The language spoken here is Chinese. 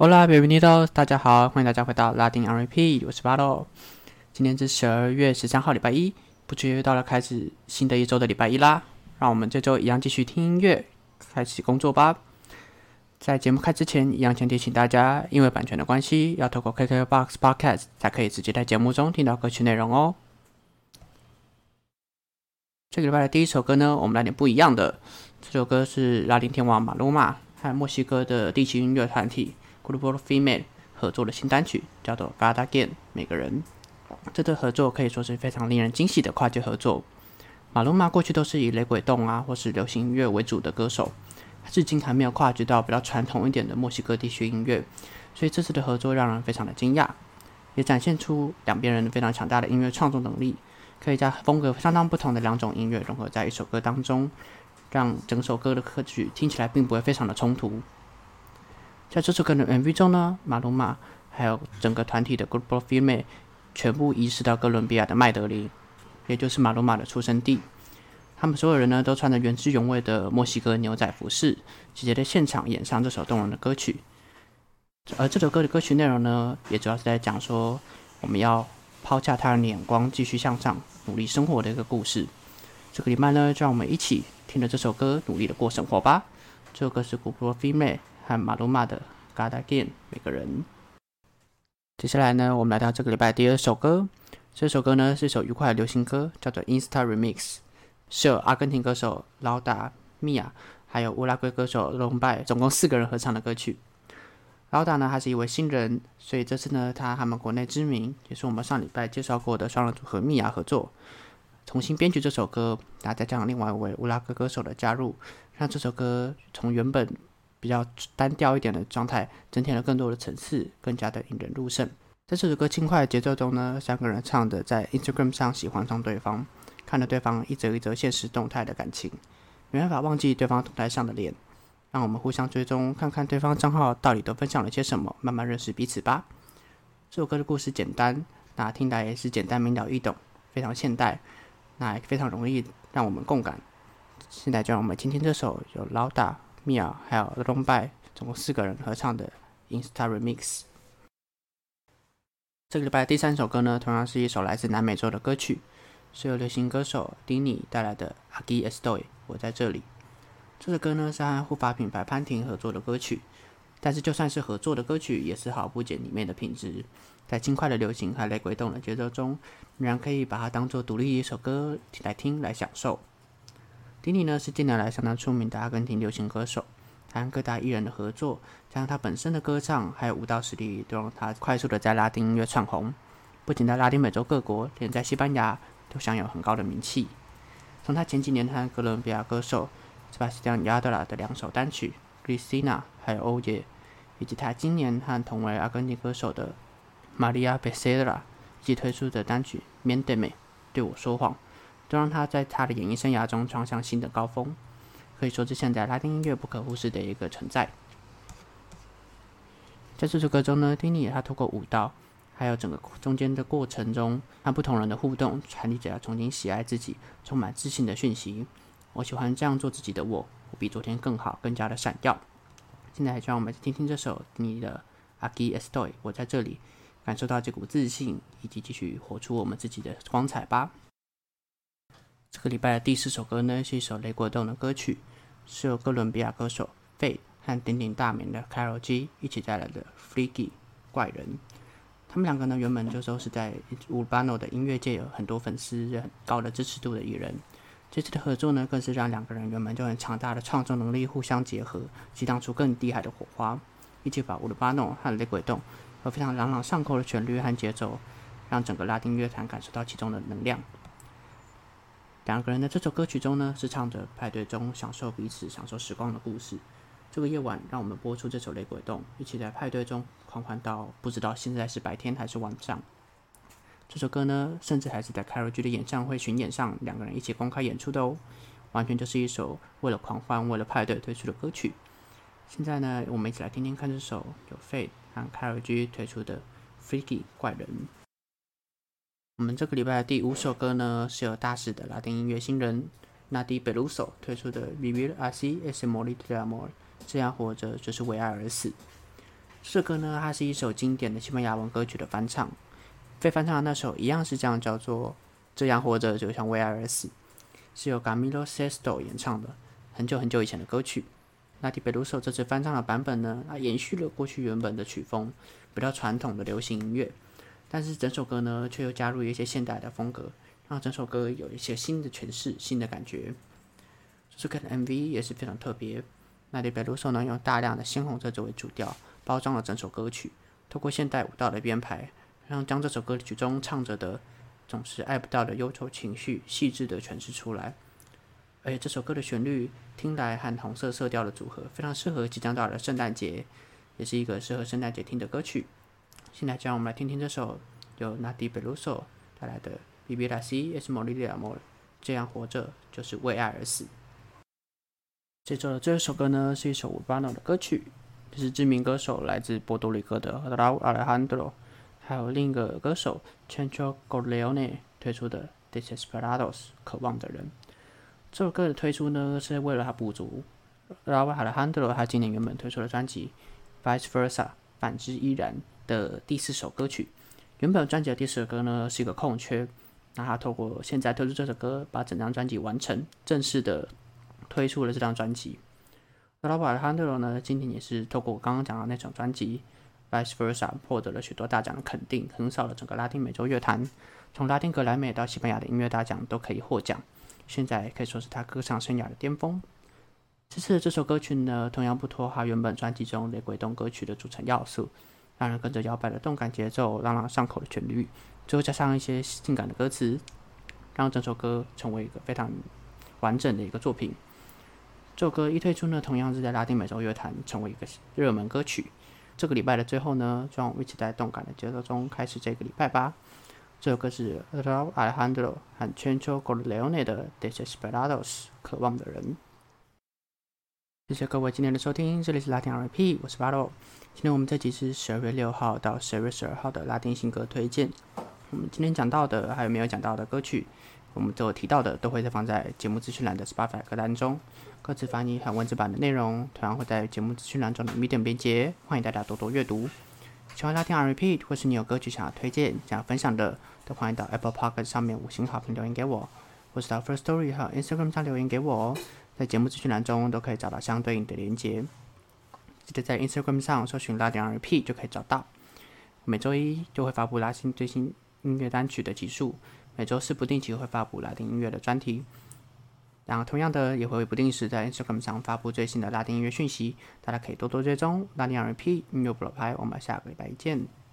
Hola, bienvenidos！大家好，欢迎大家回到拉丁 RP，我是巴洛。今天是十二月十三号，礼拜一，不知不觉又到了开始新的一周的礼拜一啦。让我们这周一样继续听音乐，开始工作吧。在节目开之前，一样先提醒大家，因为版权的关系，要透过 KKBOX Podcast 才可以直接在节目中听到歌曲内容哦。这个礼拜的第一首歌呢，我们来点不一样的。这首歌是拉丁天王马鲁马和墨西哥的地区音乐团体。Global Female 合作的新单曲叫做《God Again》，每个人这对合作可以说是非常令人惊喜的跨界合作。马龙马过去都是以雷鬼动啊或是流行音乐为主的歌手，至今还没有跨界到比较传统一点的墨西哥地区音乐，所以这次的合作让人非常的惊讶，也展现出两边人非常强大的音乐创作能力，可以将风格相当不同的两种音乐融合在一首歌当中，让整首歌的歌曲听起来并不会非常的冲突。在这首歌的 MV 中呢，马龙马还有整个团体的 Group of Female 全部移师到哥伦比亚的麦德林，也就是马龙马的出生地。他们所有人呢都穿着原汁原味的墨西哥牛仔服饰，直接在现场演唱这首动人的歌曲。而这首歌的歌曲内容呢，也主要是在讲说我们要抛下他人的眼光，继续向上，努力生活的一个故事。这个礼拜呢，就让我们一起听着这首歌，努力的过生活吧。这首歌是 Group of Female。和马鲁马的《God Again》，每个人。接下来呢，我们来到这个礼拜第二首歌。这首歌呢是一首愉快的流行歌，叫做《Insta Remix》，是由阿根廷歌手劳达米娅还有乌拉圭歌手隆拜总共四个人合唱的歌曲。劳达呢，他是一位新人，所以这次呢，他和们国内知名，也是我们上礼拜介绍过的双人组合米娅合作，重新编曲这首歌，大家加上另外一位乌拉圭歌手的加入，让这首歌从原本比较单调一点的状态，增添了更多的层次，更加的引人入胜。在这首歌轻快的节奏中呢，三个人唱的在 Instagram 上喜欢上对方，看着对方一则一则现实动态的感情，没办法忘记对方动态上的脸。让我们互相追踪，看看对方账号到底都分享了些什么，慢慢认识彼此吧。这首歌的故事简单，那听来也是简单明了易懂，非常现代，那也非常容易让我们共感。现在就让我们听听这首有老大。米娅还有龙拜，总共四个人合唱的《Insta Remix》。这个礼拜第三首歌呢，同样是一首来自南美洲的歌曲，是由流行歌手丁尼带来的《Aquí Estoy》，我在这里。这首歌呢是和护发品牌潘婷合作的歌曲，但是就算是合作的歌曲，也丝毫不减里面的品质。在轻快的流行和雷鬼动的节奏中，仍然可以把它当做独立一首歌来听来享受。迪尼呢是近年来相当出名的阿根廷流行歌手，他和各大艺人的合作，加上他本身的歌唱还有舞蹈实力，都让他快速的在拉丁音乐窜红。不仅在拉丁美洲各国，连在西班牙都享有很高的名气。从他前几年和哥伦比亚歌手斯巴斯蒂安·亚德拉的两首单曲《Cristina》还有《欧耶》，以及他今年和同为阿根廷歌手的玛利亚·贝塞拉一起推出的单曲《Mendeme》，对我说谎。都让他在他的演艺生涯中创下新的高峰，可以说是现在拉丁音乐不可忽视的一个存在。在这首歌中呢，丁尼他透过舞蹈，还有整个中间的过程中和不同人的互动，传递着重新喜爱自己、充满自信的讯息。我喜欢这样做自己的我，我比昨天更好，更加的闪耀。现在就让我们听听这首你的《Aquí Estoy》，我在这里，感受到这股自信，以及继续活出我们自己的光彩吧。这个礼拜的第四首歌呢，是一首雷国动的歌曲，是由哥伦比亚歌手费和鼎鼎大名的 Carol G 一起带来的《Freaky 怪人》。他们两个呢，原本就都是在 Urbano 的音乐界有很多粉丝、很高的支持度的艺人。这次的合作呢，更是让两个人原本就很强大的创作能力互相结合，激荡出更厉害的火花，一起把 Urbano 和雷鬼洞和非常朗朗上口的旋律和节奏，让整个拉丁乐坛感受到其中的能量。两个人的这首歌曲中呢，是唱着派对中享受彼此、享受时光的故事。这个夜晚，让我们播出这首《雷鬼洞》，一起在派对中狂欢到不知道现在是白天还是晚上。这首歌呢，甚至还是在 c a r o G 的演唱会巡演上，两个人一起公开演出的哦。完全就是一首为了狂欢、为了派对推出的歌曲。现在呢，我们一起来听听看这首有 Fade 和 c a r o G 推出的《Freaky 怪人》。我们这个礼拜的第五首歌呢，是由大使的拉丁音乐新人 Nadi Beluso 推出的《Vivir Así Es Morir de Amor》，这样活着就是为爱而死。这首歌呢，它是一首经典的西班牙文歌曲的翻唱。被翻唱的那首一样是这样，叫做《这样活着就像为爱而死》，是由 Camilo Sesto 演唱的，很久很久以前的歌曲。那迪贝鲁索这次翻唱的版本呢，它延续了过去原本的曲风，比较传统的流行音乐，但是整首歌呢，却又加入一些现代的风格，让整首歌有一些新的诠释、新的感觉。这首歌的 MV 也是非常特别。那里贝鲁索呢，用大量的鲜红色作为主调，包装了整首歌曲，透过现代舞蹈的编排。让将这首歌曲中唱着的总是爱不到的忧愁情绪细致的诠释出来，而且这首歌的旋律听来和红色色调的组合非常适合即将到来的圣诞节，也是一个适合圣诞节听的歌曲。现在就让我们来听听这首由 Nati b e l u s o 带来的《b i b i l a s i es morir de amor》，这样活着就是为爱而死。这周的最后一首歌呢，是一首 Urbano 的歌曲，这是知名歌手来自波多黎各的 Raúl Alejandro。还有另一个歌手 Chancho Gorleone 推出的《Desesperados》渴望的人。这首歌的推出呢，是为了他补足 Raúl Alejandro 他今年原本推出的专辑《Vice Versa》反之依然的第四首歌曲。原本专辑的第四首歌呢是一个空缺，那他透过现在推出这首歌，把整张专辑完成，正式的推出了这张专辑。Raúl Alejandro 呢，今天也是透过我刚刚讲的那种专辑。Vice versa 获得了许多大奖的肯定，横扫了整个拉丁美洲乐坛，从拉丁格莱美到西班牙的音乐大奖都可以获奖。现在可以说是他歌唱生涯的巅峰。这次的这首歌曲呢，同样不脱他原本专辑中雷鬼动歌曲的组成要素，让人跟着摇摆的动感节奏，朗朗上口的旋律，最后加上一些性感的歌词，让整首歌成为一个非常完整的一个作品。这首歌一推出呢，同样是在拉丁美洲乐坛成为一个热门歌曲。这个礼拜的最后呢，就让我们一起在动感的节奏中开始这个礼拜吧。这首歌是 Raúl Alejandro 和 Chancho Gorleone 的《Desesperados》渴望的人。谢谢各位今天的收听，这里是拉丁 RP，我是巴洛。今天我们这集是十二月六号到十二月十二号的拉丁新歌推荐。我们今天讲到的还有没有讲到的歌曲？我们都有提到的，都会放在节目资讯栏的 Spotify 歌单中。歌词翻译和文字版的内容，同样会在节目资讯栏中的 Medium 编辑，欢迎大家多多阅读。喜欢拉丁 R P，或是你有歌曲想要推荐、想要分享的，都欢迎到 Apple Podcast 上面五星好评留言给我，或是到 First Story 和 Instagram 上留言给我哦。在节目资讯栏中都可以找到相对应的连接。记得在 Instagram 上搜寻拉丁 R P 就可以找到。每周一就会发布拉新最新音乐单曲的集数。每周四不定期会发布拉丁音乐的专题，然后同样的也会不定时在 Instagram 上发布最新的拉丁音乐讯息，大家可以多多追踪拉丁 R&P 音乐不老拍，我们下个礼拜见。